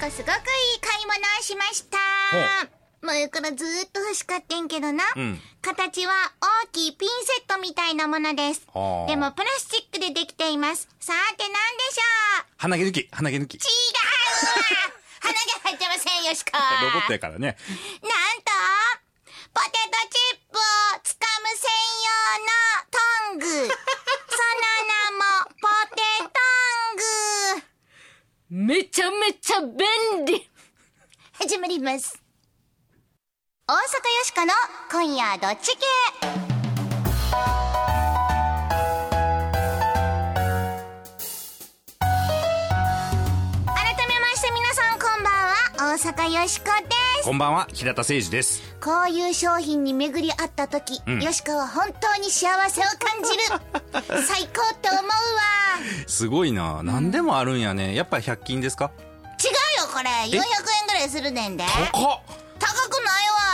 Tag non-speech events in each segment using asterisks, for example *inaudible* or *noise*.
こすごくいい買い物をしました。前からずーっと欲しかってんけどな。ん形は大きいピンセットみたいなものです。はあでもプラスチックでできています。さて何でしょう鼻毛抜き、鼻毛抜き。違うわ鼻毛入ってませんよしか。*laughs* ロボットやからね。なんと、ポテトチップをつかむ専用のトング。その名も、ポテトング。めちゃめちゃ便利始まります。大阪よしこの今夜どっち系？改めまして皆さんこんばんは、大阪よしこです。こんばんは、平田誠二です。こういう商品に巡り合った時、んよしこは本当に幸せを感じる。*laughs* 最高って思うわ。すごいな。何でもあるんやね。やっぱり100均ですか？違うよこれ、400円ぐらいするねんで。高っ。高くない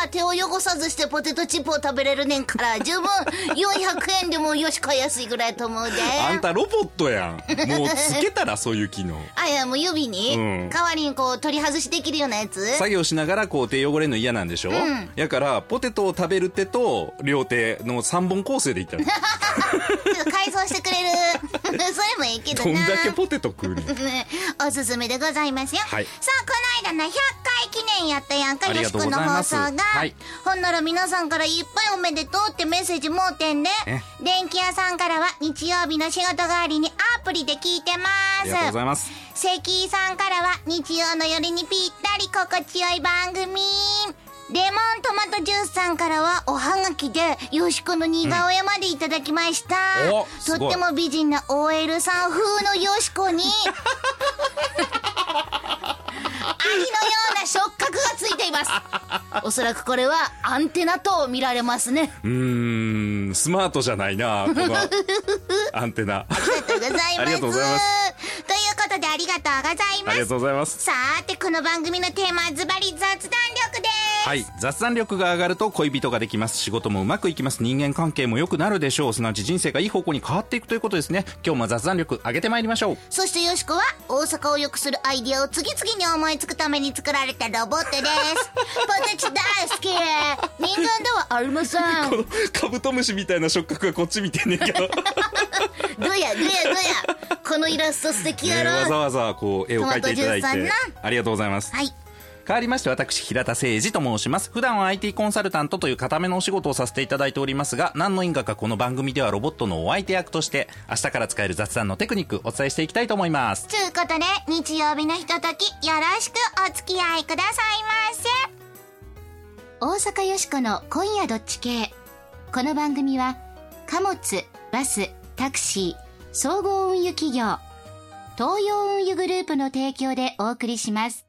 わ。手を汚さずしてポテトチップを食べれるねんから十分。*laughs* 400円でもよしか安いぐらいと思うで。あんたロボットやん。もうつけたらそういう機能。*laughs* あいやもう指に、うん。代わりにこう取り外しできるようなやつ。作業しながらこう手汚れるの嫌なんでしょ、ん。やから、ポテトを食べる手と両手の3本構成でいったの。ちょっと改装してくれる。そ *laughs* れもいいけどどんなだけポテト食うね *laughs* おすすめでございますよ。はいさあ、この間の100回記念やったやんか、よしこの放送が。はいほんなら皆さんからいっぱいおめでとうってメッセージもうてんでえ、電気屋さんからは日曜日の仕事帰りにアプリで聞いてます。ありがとうございます。関井さんからは日曜の夜にぴったり心地よい番組。レモントマトジュースさんからはおはがきでよしこの似顔絵までいただきました。うんおすごいとっても美人な OL さん風のよしこにのような触覚がついています。*laughs* おそらくこれはアンテナと見られますね。うーん、スマートじゃないな、この *laughs* アンテナ。ありがとうございます。ということでありがとうございあますりが。とうございます。さて、この番組のテーマはズバリ雑談力です。はい。雑談力が上がると恋人ができます。仕事もうまくいきます。人間関係も良くなるでしょう。すなわち人生がいい方向に変わっていくということですね。今日も雑談力上げてまいりましょう。そしてよしこは大阪を良くするアイディアを次々に思いつくために作られたロボットです。ポテチ大好き人間ではありません。カブトムシみたいな触覚がこっち見てんねんけど。ねどやどやどやこのイラスト素敵やろ、わざわざこう絵を描いていただいてありがとうございます。はい。変わりまして私、平田誠二と申します。普段は IT コンサルタントという固めのお仕事をさせていただいておりますが、何の因果かこの番組ではロボットのお相手役として、明日から使える雑談のテクニックお伝えしていきたいと思います。つうことで、日曜日のひととき、よろしくお付き合いくださいませ。大阪よしこの今夜どっち系。この番組は、貨物、バス、タクシー、総合運輸企業、東洋運輸グループの提供でお送りします。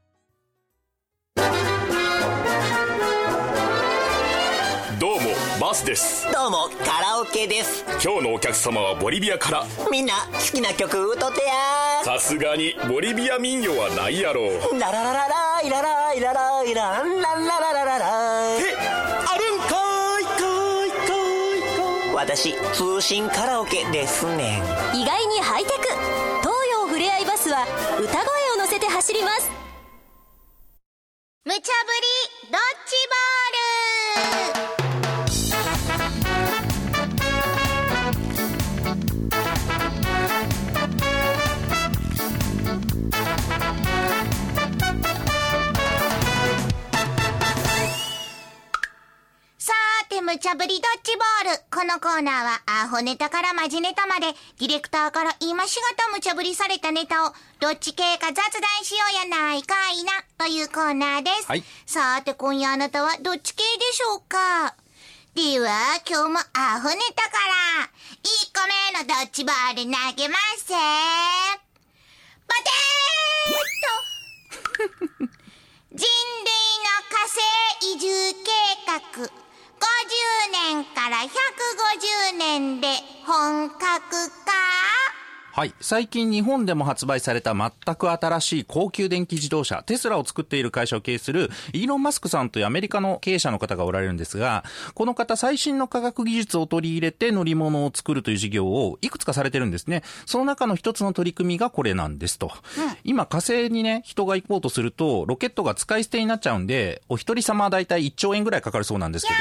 バスです。どうもカラオケです。今日のお客様はボリビアから。みんな好きな曲歌ってやさすがにボリビア民謡はないやろう。ララララライラライラライランランラララララえあるんかいかいかいか私通信カラオケですね意外にハイテク東洋ふれあいバスは歌声を乗せて走ります無茶ぶり、ドッジ無茶ぶりドッジボール。このコーナーは、アホネタからマジネタまで、ディレクターから今しがた無茶ぶりされたネタを、どっち系か雑談しようやないかいな、というコーナーです。はい。さーて、今夜あなたはどっち系でしょうか。では、今日もアホネタから、1個目のドッジボール投げます。せポテート *laughs* 人類の火星移住計画。50 50年から150年で本格化。はい。最近日本でも発売された全く新しい高級電気自動車、テスラを作っている会社を経営するイーロン・マスクさんというアメリカの経営者の方がおられるんですが、この方最新の科学技術を取り入れて乗り物を作るという事業をいくつかされてるんですね。その中の一つの取り組みがこれなんですと。今火星にね、人が行こうとすると、ロケットが使い捨てになっちゃうんで、お一人様はだいたい1兆円ぐらいかかるそうなんですけど、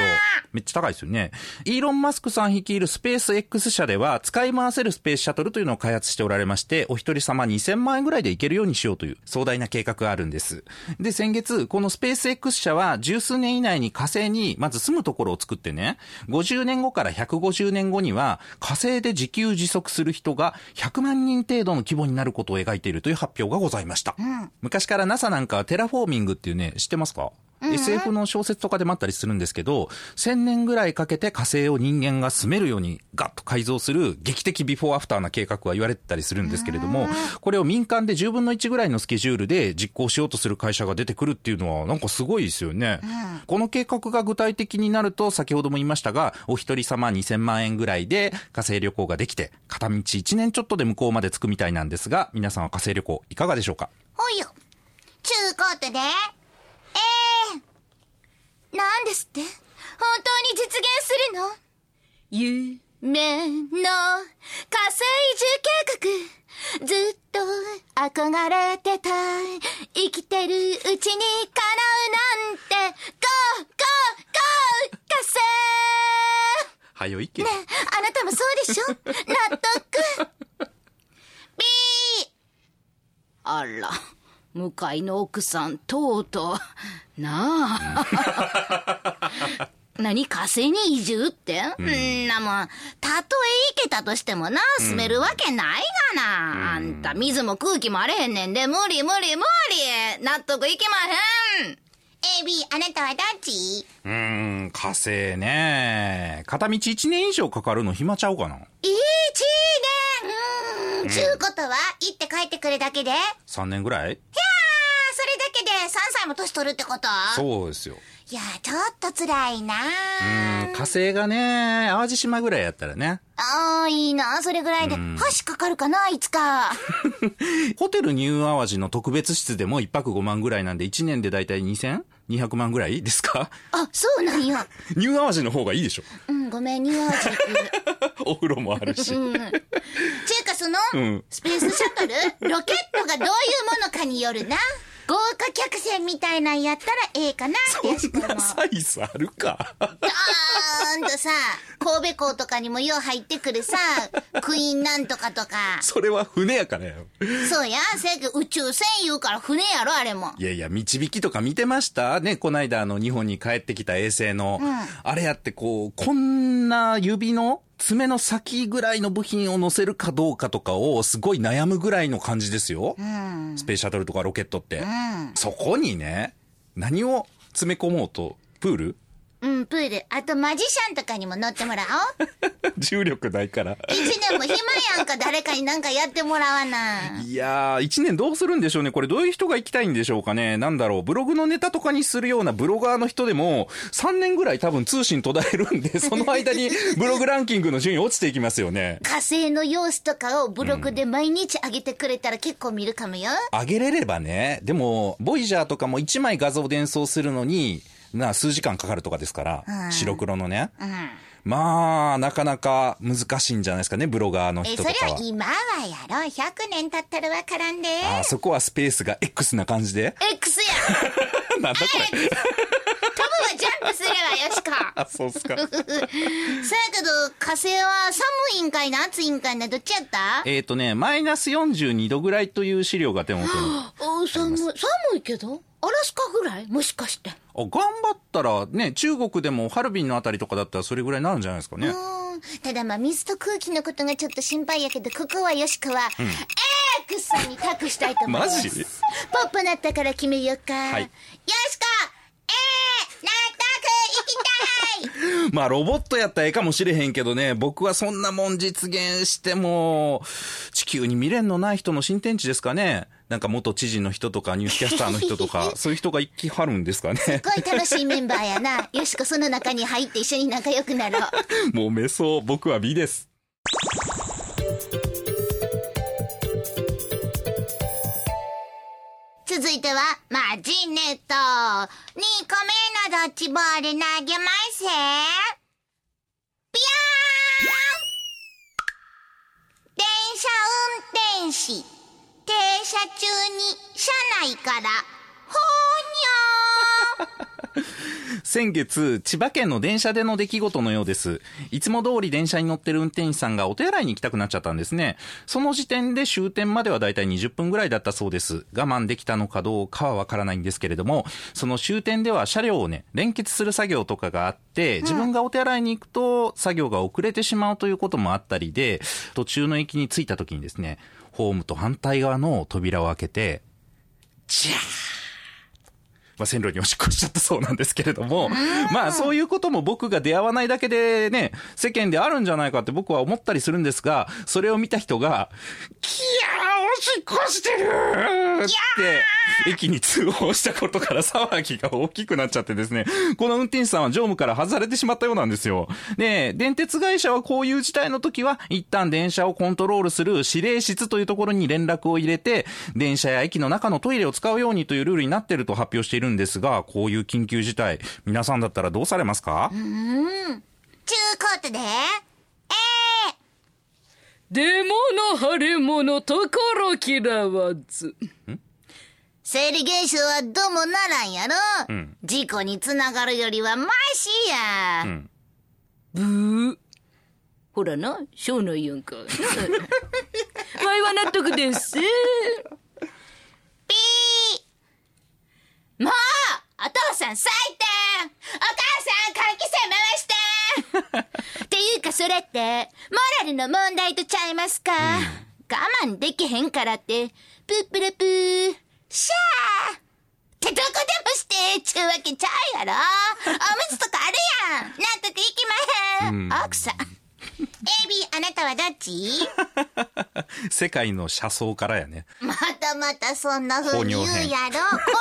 めっちゃ高いですよね。イーロン・マスクさん率いるスペース X 社では、使い回せるスペースシャトルというのを開発しておられまして、お一人様2000万円ぐらいで行けるようにしようという壮大な計画があるんです。で、先月、このスペース X 社は十数年以内に火星にまず住むところを作ってね、50年後から150年後には火星で自給自足する人が100万人程度の規模になることを描いているという発表がございました。昔から NASA なんかはテラフォーミングっていうね、知ってますか？SF の小説とかでもあったりするんですけど、1000年ぐらいかけて火星を人間が住めるようにガッと改造する劇的ビフォーアフターな計画は言われてたりするんですけれども、これを民間で10分の1ぐらいのスケジュールで実行しようとする会社が出てくるっていうのはなんかすごいですよね。この計画が具体的になると先ほども言いましたが、お一人様2000万円ぐらいで火星旅行ができて、片道1年ちょっとで向こうまで着くみたいなんですが、皆さんは火星旅行いかがでしょうか？ほいよ。ちゅうことで、えー、なんですって？本当に実現するの？夢の火星移住計画。ずっと憧れてた。生きてるうちに叶うなんて。ゴーゴーゴー火星はよいけ。ねえあなたもそうでしょ？*laughs* 納得。ビーあら、向かいの奥さん、とうとう、*laughs* なあ。*laughs* 何火星に移住って、ん、なもん、たとえ行けたとしてもな、住めるわけないがな。あんた、水も空気もあれへんねんで、無理無理無理。納得いきまへん。AB、あなたはどっち？うーん、火星ね。片道1年以上かかるの暇ちゃうかな？一年ちゅうことは、行って帰ってくるだけでいやー、?3 年ぐらいそれだけで3歳も年取るってこと？そうですよ。いやー、ちょっと辛いなうん、火星がね、淡路島ぐらいやったらね。あー、いいなそれぐらいで。橋かかるかないつか。*laughs* ホテルニュー淡路の特別室でも1泊5万ぐらいなんで1年でだいたい 2000?200 万ぐらいですか？あ、そうなんや。ニュー淡路の方がいいでしょ。うん、ごめん、ニューアージ行く。*laughs* お風呂もあるし。ちゅうかその、んスペースシャトル？ロケットがどういうものかによるな。豪華みたいなんやったらええかなってやしかも。サイズあるか。ドーンとさ、神戸港とかにもよう入ってくるさ、クイーンなんとかとか。それは船やからやろ。そうや、せやけど宇宙船言うから船やろ、あれも。いやいや、導きとか見てました？ね、こないだあの日本に帰ってきた衛星の、あれやってこう、こんな指の爪の先ぐらいの部品を乗せるかどうかとかをすごい悩むぐらいの感じですよ。スペースシャトルとかロケットって。そこにね、何を詰め込もうと、プールうん、プール。あとマジシャンとかにも乗ってもらおう。*laughs* 重力ないから。一年も暇やんか、誰かになんかやってもらわな。いやー、一年どうするんでしょうね。これどういう人が行きたいんでしょうかね。なんだろう。ブログのネタとかにするようなブロガーの人でも、3年ぐらい多分通信途絶えるんで、*laughs* その間にブログランキングの順位落ちていきますよね。火星の様子とかをブログで毎日上げてくれたら結構見るかもよ。上げれればね。でも、ボイジャーとかも1枚画像伝送するのに、な、数時間かかるとかですから、白黒のね。まあ、なかなか難しいんじゃないですかね、ブロガーのえ、人とかはそれは。今はやろ。100年経ったらわからんで。あーそこはスペースが X な感じで？X や *laughs* なんだこれ。ジャンプすればよしか。*laughs* あ、そうっすか。*laughs* そやけど、火星は寒いんかいな暑いんかいなどっちやった？えっとね、マイナス42度ぐらいという資料が手元に。*gasps* お寒い、寒いけどアラスカぐらい？もしかして。あ頑張ったらね、中国でもハルビンのあたりとかだったらそれぐらいになるんじゃないですかね。うんただまあ水と空気のことがちょっと心配やけど、ここはよしかは、X さんに託したいと思います。マジ？ポップなったから決めようか。はいよしか、えー、納得行きたい *laughs* まあロボットやったらええかもしれへんけどね、僕はそんなもん実現しても、地球に未練のない人の新天地ですかねなんか元知事の人とかニュースキャスターの人とか、*laughs* そういう人が行きはるんですかね。すごい楽しいメンバーやな。よしこその中に入って一緒に仲良くなろう。*laughs* もうめそう。僕は B です。続いては、マジネット。2個目のドッジボール投げます。ぴょー電車運転士。停車中に車内から、ほーにょー先月、千葉県の電車での出来事のようです。いつも通り電車に乗ってる運転手さんがお手洗いに行きたくなっちゃったんですね。その時点で終点まではだいたい20分ぐらいだったそうです。我慢できたのかどうかはわからないんですけれども、その終点では車両をね、連結する作業とかがあって、自分がお手洗いに行くと作業が遅れてしまうということもあったりで、途中の駅に着いた時にですね、ホームと反対側の扉を開けて、ジャーまあ、線路におしっこしちゃったそうなんですけれども、まあそういうことも僕が出会わないだけでね、世間であるんじゃないかって僕は思ったりするんですが、それを見た人が、キャーおしっこしてるって、駅に通報したことから騒ぎが大きくなっちゃってですね、この運転手さんは乗務から外されてしまったようなんですよ。で、電鉄会社はこういう事態の時は、一旦電車をコントロールする指令室というところに連絡を入れて、電車や駅の中のトイレを使うようにというルールになっていると発表しているんですが、こういう緊急事態、皆さんだったらどうされますか、ちゅうことで、えでもの腫れ物ところ嫌わず。ー、生理現象はどうもならんやろ、ん事故につながるよりはマシや。んブー。ほらな、しょうないやんか。*laughs* わいは納得です。ピーもうお父さん最低お母さん換気扇回して。*laughs* っていうかそれって、モラルの問題とちゃいますか、我慢できへんからって、プップルプー、シャー。ってどこでもして、ちゅうわけちゃうやろ。おむつとかあるやん。納得いきまへん、奥さん。AB、あなたはどっち？*laughs* 世界の車窓からやね。またまたそんな風に言うやろ。こ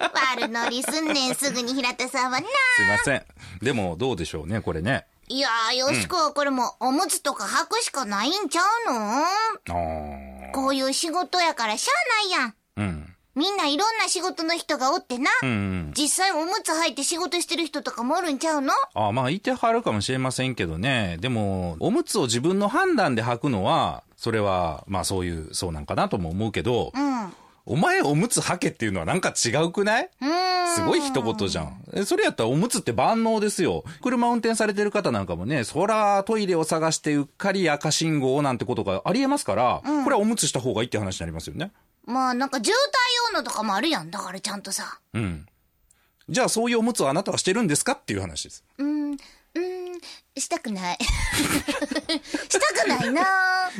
ら *laughs* 悪乗りすんねん、すぐに平田さんはな。すいません。でもどうでしょうね、これね。いやー、よしこはこれもおむつとか履くしかないんちゃうの？あこういう仕事やからしゃあないやん。ーうん。みんないろんな仕事の人がおってな。うんうん。実際おむつ履いて仕事してる人とかもおるんちゃうの？あまあ、いてはるかもしれませんけどね。でも、おむつを自分の判断で履くのは、それは、まあそういう、そうなんかなとも思うけど、うん。お前おむつ履けっていうのはなんか違うくない？うん。すごい一言じゃん。えそれやったらおむつって万能ですよ。車運転されてる方なんかもね、そらトイレを探してうっかり赤信号なんてことがありえますから、これはおむつした方がいいって話になりますよね。まあなんか渋滞用のとかもあるやん。だからちゃんとさ。うん。じゃあそういうおむつをあなたはしてるんですかっていう話です。うん、うん、したくない。*laughs* したくないな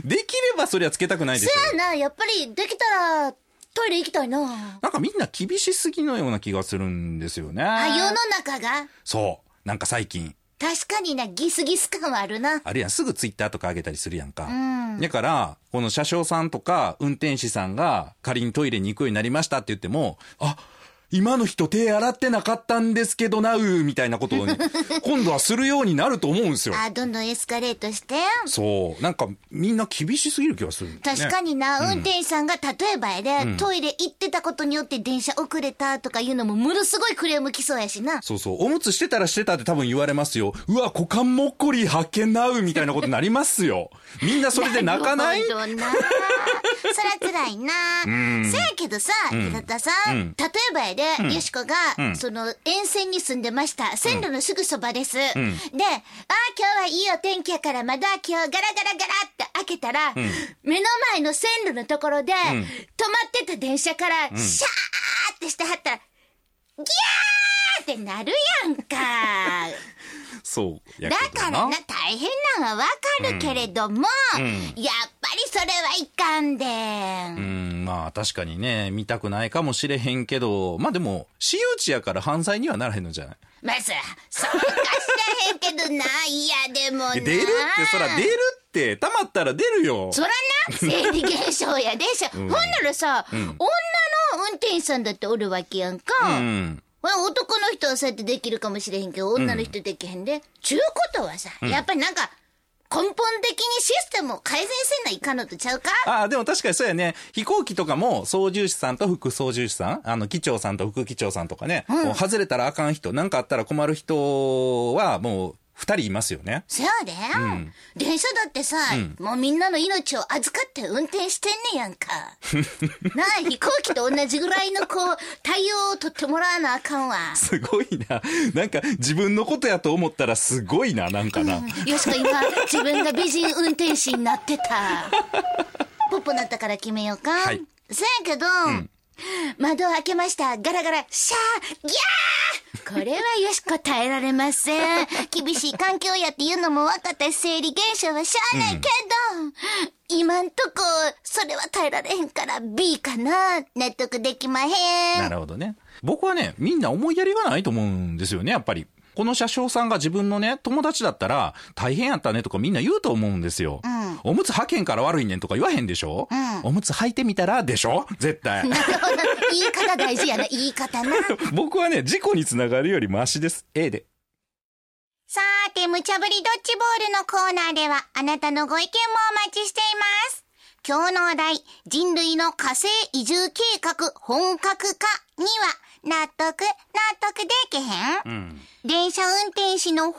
できればそれはつけたくないでしょそ。やな、やっぱりできたらトイレ行きたいな。なんかみんな厳しすぎのような気がするんですよね。あ、世の中が？そう。なんか最近、確かにな、ギスギス感はあるな。あるやん、すぐツイッターとか上げたりするやんか。んだから、この車掌さんとか運転士さんが仮にトイレに行くようになりましたって言っても、あ、今の人手洗ってなかったんですけどなう、みたいなことをね、*laughs* 今度はするようになると思うんですよ。あ、どんどんエスカレートして。そう。なんかみんな厳しすぎる気がする、ね。確かにな、運転手さんが例えばやで、トイレ行ってたことによって電車遅れたとかいうのもものすごいクレーム来そうやしな。そうそう。おむつしてたらしてたって多分言われますよ。うわ、股間もっこり発見なうみたいなことになりますよ。*laughs* みんなそれで泣かない？なるほどな。そら辛いな。せやけどさ、平田さん、例えばやで、よしこが、その、沿線に住んでました。線路のすぐそばです。で、ああ、今日はいいお天気やから、窓開けよう、ガラガラガラって開けたら、目の前の線路のところで、止まってた電車から、シャーってしてはったら、ギャーってなるやんか。*laughs* そう。やだけどからな、大変なんはわかるけれども、やっぱりそれはいかんで。うん、まあ確かにね、見たくないかもしれへんけど、まあでも、私有地やから犯罪にはならへんのじゃない？まあさ、そうかしらへんけどな、いやでもな。出るって、そら出るって、溜まったら出るよ。そらな、生理現象やでしょ。ほんならさ、女の運転手さんだっておるわけやんか。うん。まあ男の人はそうやってできるかもしれへんけど、女の人できへんで。ちゅうことはさ、やっぱりなんか、根本的にシステムを改善せんないかんのとちゃうか？ああ、でも確かにそうやね。飛行機とかも操縦士さんと副操縦士さん、あの、機長さんと副機長さんとかね、こう外れたらあかん人、なんかあったら困る人はもう二人いますよね。そやで、電車だってさ、もうみんなの命を預かって運転してんねやんか。*laughs* なあ、飛行機と同じぐらいのこう、対応を取ってもらわなあかんわ。すごいな。なんか自分のことやと思ったらすごいな、なんかな。よしこ今、自分が美人運転士になってた。*laughs* ポッポなったから決めようか。はいそやけど、*laughs* 窓を開けました。ガラガラ、シャーギャーこれはよしこ耐えられません。*laughs* 厳しい環境やっていうのも分かったし生理現象はしゃあないけど、今んとこ、それは耐えられへんから B かな。納得できまへん。なるほどね。僕はね、みんな思いやりがないと思うんですよね、やっぱり。この車掌さんが自分のね、友達だったら、大変やったねとかみんな言うと思うんですよ。おむつ履けんから悪いねんとか言わへんでしょ、おむつ履いてみたらでしょ？絶対。なるほど。言い方大事やな。言い方な。*laughs* 僕はね、事故につながるよりマシです。A で。さーて、無茶ぶりドッジボールのコーナーでは、あなたのご意見もお待ちしています。今日のお題、人類の火星移住計画本格化には、納得、納得でけへん、電車運転士の放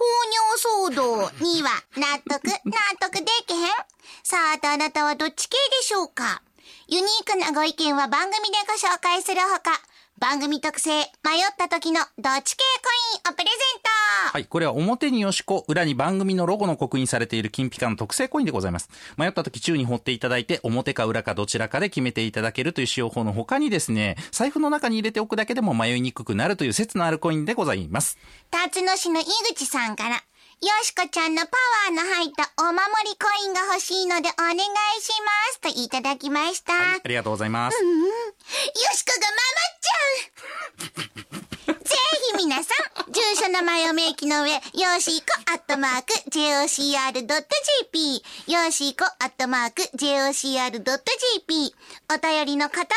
尿騒動には、納得、納得でけへん？さあ、あなたはどっち系でしょうか？ユニークなご意見は番組でご紹介するほか、番組特製、迷った時のどっち系コインをプレゼントはい。これは表によしこ、裏に番組のロゴの刻印されている金ピカの特製コインでございます。迷った時宙に掘っていただいて、表か裏かどちらかで決めていただけるという使用法の他にですね、財布の中に入れておくだけでも迷いにくくなるという説のあるコインでございます。辰野市の井口さんから、よしこちゃんのパワーの入ったお守りコインが欲しいのでお願いしますといただきました。ありがとうございます。よしこが守っちゃうぜひ皆さん、住所名前を明記の上、よーしーこアットマーク jocr.jp、よーしーこアットマーク jocr.jp、お便りの方は、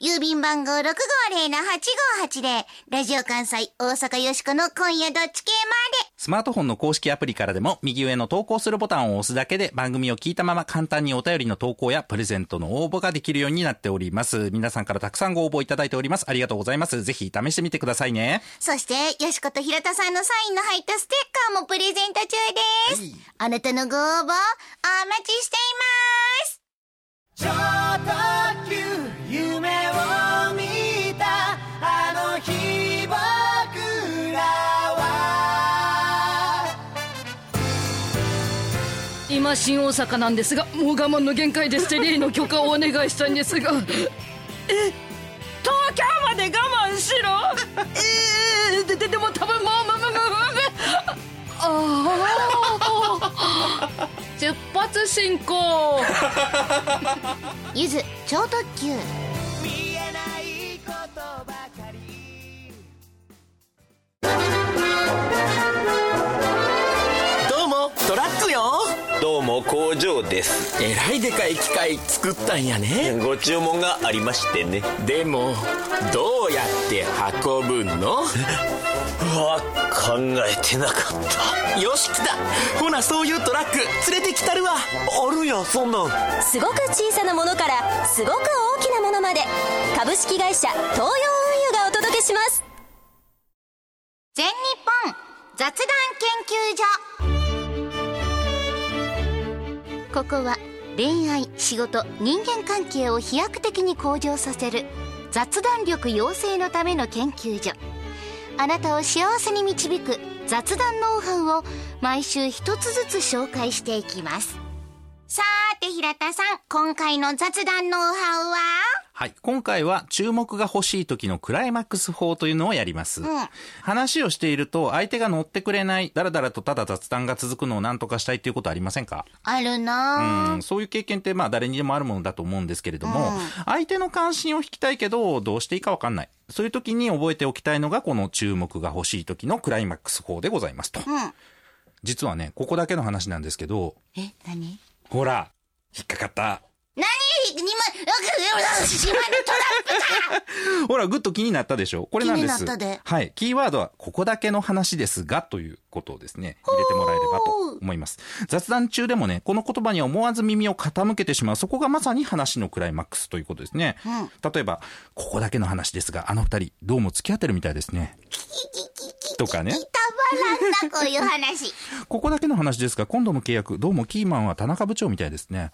郵便番号650-8580、ラジオ関西大阪よしこの今夜どっち系まで、スマートフォンの公式アプリからでも、右上の投稿するボタンを押すだけで番組を聞いたまま簡単にお便りの投稿やプレゼントの応募ができるようになっております。皆さんからたくさんご応募いただいております。ありがとうございます。ぜひ試してみてくださいね。そして、よしこと平田さんのサインの入ったステッカーもプレゼント中です。あなたのご応募、お待ちしています。今新大阪なんですがもう我慢の限界でステリーの許可をお願いしたいんですが。え東京まで我慢しろ。えー、でででも多分もうままままああ出発進行。ゆず、超特急。見えないことばかり。どうもトラックよどうも工場です。えらいでかい機械作ったんやね。ご注文がありましてね。でもどうやって運ぶの？うわ考えてなかっよし来た。ほなそういうトラック連れてきたるわ。たあるんやそんなん。すごく小さなものからすごく大きなものまで。株式会社東洋運輸がお届けします。全日本雑談研究所ここは恋愛仕事人間関係を飛躍的に向上させる雑談力養成のための研究所。あなたを幸せに導く雑談ノウハウを毎週一つずつ紹介していきます。さーて平田さん今回の雑談ノウハウは？はい。今回は注目が欲しい時のクライマックス法というのをやります。話をしていると相手が乗ってくれない、だらだらとただ雑談が続くのを何とかしたいということありませんか？あるなぁうん、そういう経験ってまあ誰にでもあるものだと思うんですけれども、相手の関心を引きたいけどどうしていいかわかんない。そういう時に覚えておきたいのがこの注目が欲しい時のクライマックス法でございますと。実はね、ここだけの話なんですけど、え何？ほら、引っかかった。何今、わか島のトラップだ *laughs* ほら、ぐっと気になったでしょ？これなんです。気になったではい。キーワードは、ここだけの話ですが、ということをですね、入れてもらえればと思います。雑談中でもね、この言葉に思わず耳を傾けてしまう、そこがまさに話のクライマックスということですね。例えば、ここだけの話ですが、あの二人、どうも付き合ってるみたいですね。とかね。たまらんな、こういう話。*laughs* ここだけの話ですが、今度の契約、どうもキーマンは田中部長みたいですね。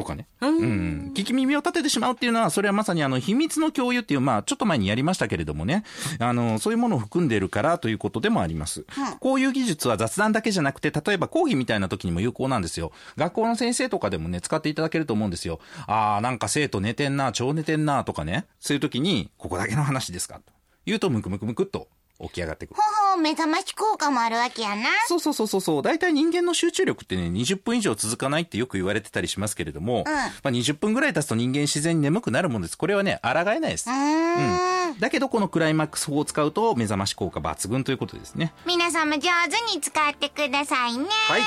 とかね。うん。聞き耳を立ててしまうっていうのは、それはまさにあの、秘密の共有っていう、まあ、ちょっと前にやりましたけれどもね。あの、そういうものを含んでいるからということでもあります。こういう技術は雑談だけじゃなくて、例えば講義みたいな時にも有効なんですよ。学校の先生とかでもね、使っていただけると思うんですよ。あー、なんか生徒寝てんな、超寝てんな、とかね。そういう時に、ここだけの話ですか？と言うと、ムクムクムクっと起き上がってくる。ほほう、目覚まし効果もあるわけやな。そうそうそうそうそう。大体人間の集中力ってね、20分以上続かないってよく言われてたりしますけれども、まあ20分ぐらい経つと人間自然に眠くなるもんです。これはね、抗えないです。うん。だけどこのクライマックス法を使うと目覚まし効果抜群ということですね。皆さんも上手に使ってくださいね。はい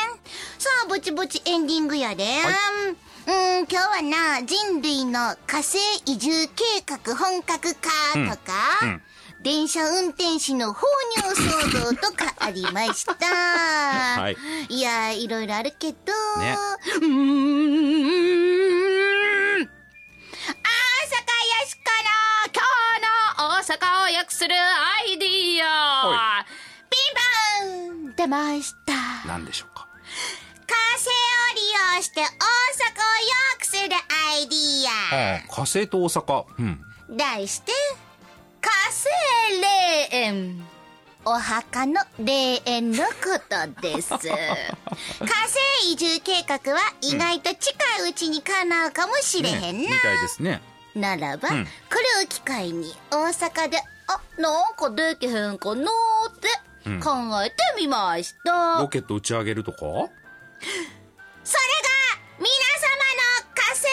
さあ、ぼちぼちエンディングやで。うん、今日はな、人類の火星移住計画本格化とか、電車運転士の放尿騒動とかありました。*laughs* はい。いや、いろいろあるけど、ねうーん。朝霞よしこの今日の大阪を良くするアイディアピンポン出ました。何でしょうか？火星を利用して大阪を良くするアイディア。火星と大阪。うん。題して、火星霊園お墓の霊園のことです。*laughs* 火星移住計画は意外と近いうちに叶うかもしれへんな。ねみたいですね。ならば、うんこれを機会に大阪で、あ、なんかできへんかなーって考えてみました。ロケット打ち上げるとか？*laughs* それが、皆様の火星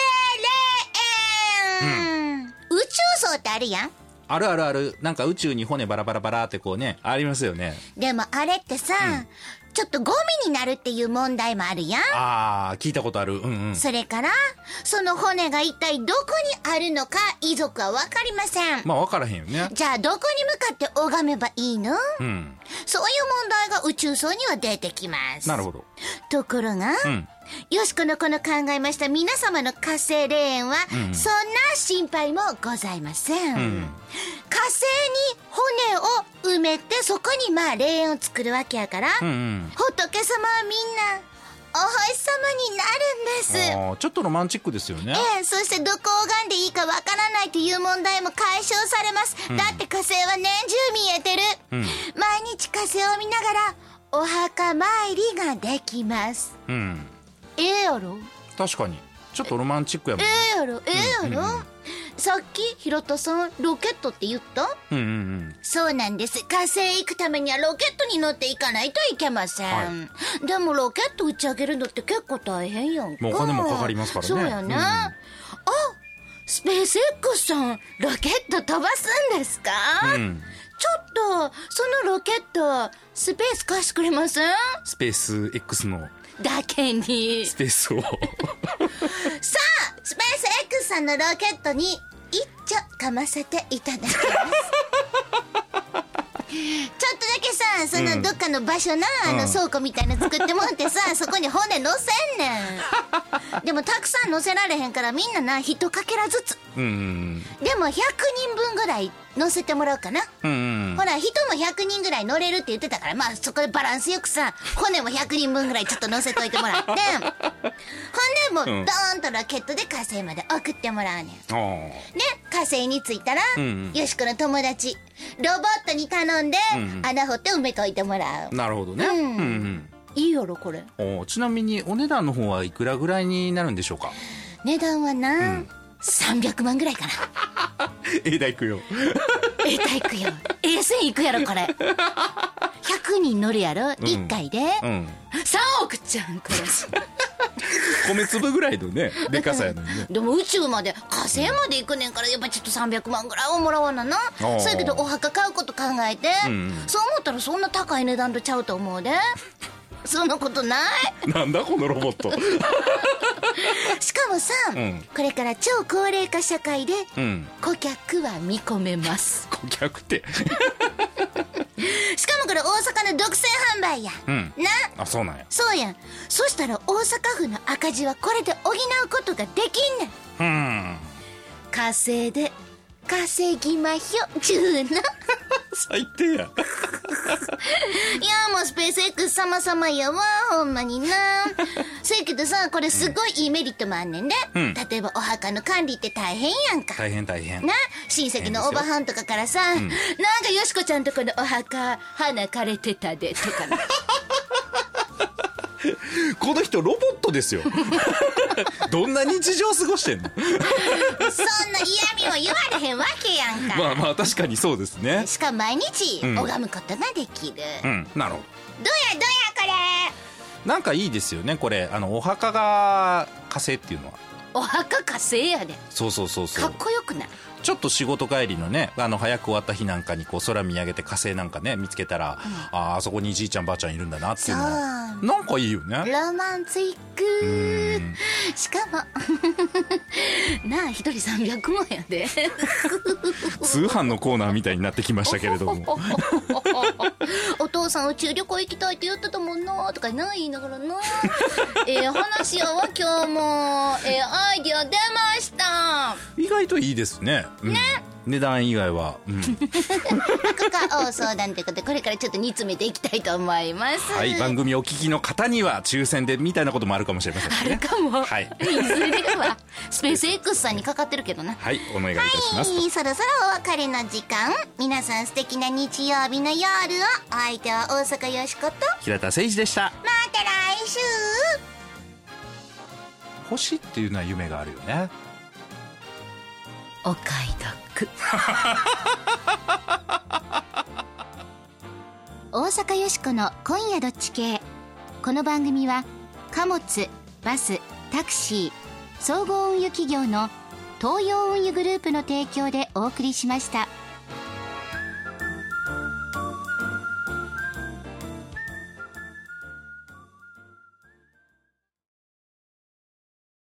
霊園、宇宙層ってあるやん。あるあるある。なんか宇宙に骨バラバラバラってこうね、ありますよね。でもあれってさ、ちょっとゴミになるっていう問題もあるやん。あー、聞いたことある。うんうん。それから、その骨が一体どこにあるのか遺族はわかりません。まあ分からへんよね。じゃあどこに向かって拝めばいいの？うん。そういう問題が宇宙層には出てきます。なるほど。ところが、うん。よしこのこの考えました皆様の火星霊園は、そんな心配もございません。うん。火星に骨を埋めてそこにまあ霊園を作るわけやから、うんうん。仏様はみんなお星様になるんです。ちょっとロマンチックですよね。ええ、そしてどこを拝んでいいかわからないという問題も解消されます。だって火星は年中見えてる。ん毎日火星を見ながらお墓参りができます。うん。ええやろ？確かに。ちょっとロマンチックやもんえね。えやろ？ええやろ、さっきひろとさんロケットって言った？うんうんうん。そうなんです。火星行くためにはロケットに乗っていかないといけません。はでもロケット打ち上げるのって結構大変やんか。お金もかかりますからねそうやね。うんあスペース X さん、ロケット飛ばすんですか、うん。ちょっと、そのロケット、スペース貸してくれません？スペース X のだけに。スペースを。さあ、スペース X さんのロケットに一丁かませていただきます。*laughs* ちょっとだけさ、そのどっかの場所な、あの倉庫みたいなの作ってもらってさ、*laughs* そこに骨乗せんねん。でもたくさん乗せられへんからみんなな、一かけらずつ。うんうんでも100人分ぐらい乗せてもらおうかな。うん。うんうん。ほら、人も100人ぐらい乗れるって言ってたから、まあそこでバランスよくさ、骨も100人分ぐらいちょっと乗せといてもらって、*laughs* ほんでもう、うんドーンとロケットで火星まで送ってもらうねん。あで、火星に着いたら、んうんよしこの友達、ロボットに頼んで、穴掘って埋めといてもらあ。う。なるほどね。うんうん。いいやろ、これ。おちなみにお値段の方はいくらぐらいになるんでしょうか？値段はな、300万ぐらいかな。*laughs* えだいくよ。ええ体育よ。ええ線いくやろ、これ。100人乗るやろ、1回で？うん。3億ちゃん、これ。*laughs* 米粒ぐらいのね、でかさやのにね。でも宇宙まで火星まで行くねんからやっぱちょっと300万ぐらいはもらわななーそうやけどお墓買うこと考えて、んそう思ったらそんな高い値段とちゃうと思うでそんなことないなんだこのロボット。さ、うん。これから超高齢化社会でうん。顧客は見込めます。*laughs* 顧客って。しかもこれ大阪の独占販売や、うん。な。あそうなんや。そうやん。そしたら大阪府の赤字はこれで補うことができんねん。うん。稼いで稼ぎまひょ。ちゅうな。*laughs* 最低やもうスペース X 様々やわほんまにな。*laughs* せやけどさこれすごいいいメリットもあんねんで、うん。例えばお墓の管理って大変やんか。大変大変。な親戚のおばはんとかからさ、なんかよしこちゃんとこのお墓花枯れてたでとかな *laughs* *laughs* この人ロボットですよ。*laughs* どんな日常過ごしてんの？そんな嫌味を言われへんわけやんか、まあまあ確かにそうですね。しかも毎日ん。拝むことができる、うんなるほど。どうやどうやこれ。なんかいいですよねこれ。あのお墓が火星っていうのは。お墓火星やで。そうそうそうそかっうこよくない？ちょっと仕事帰りのねあの早く終わった日なんかにこう空見上げて火星なんかね見つけたら、あああそこにじいちゃんばあちゃんいるんだなっていうのなんかいいよね。ロマンチックしかも *laughs* なあ一人300万やで。*laughs* 通販のコーナーみたいになってきましたけれども。*laughs* お父さん宇宙旅行行きたいって言ってたもんなとかな言いながらなええ話やわ今日も。ええアイディア出ました。意外といいですね、うん。値段以外は、うん。ここは大相談ということでこれからちょっと煮詰めていきたいと思います。はい、番組お聞きの方には抽選でみたいなこともあるかもしれませんしね。かも。はい、*laughs* いずれはスペース X さんにかかってるけどな。はい、お願いいたします、はい、そろそろお別れの時間。皆さん素敵な日曜日の夜を。お相手は大阪よしこと。平田誠二でした。また来週。星っていうのは夢があるよねお買い得 *laughs* 大阪よしこの「今夜どっち系」この番組は貨物バスタクシー総合運輸企業の東洋運輸グループの提供でお送りしました。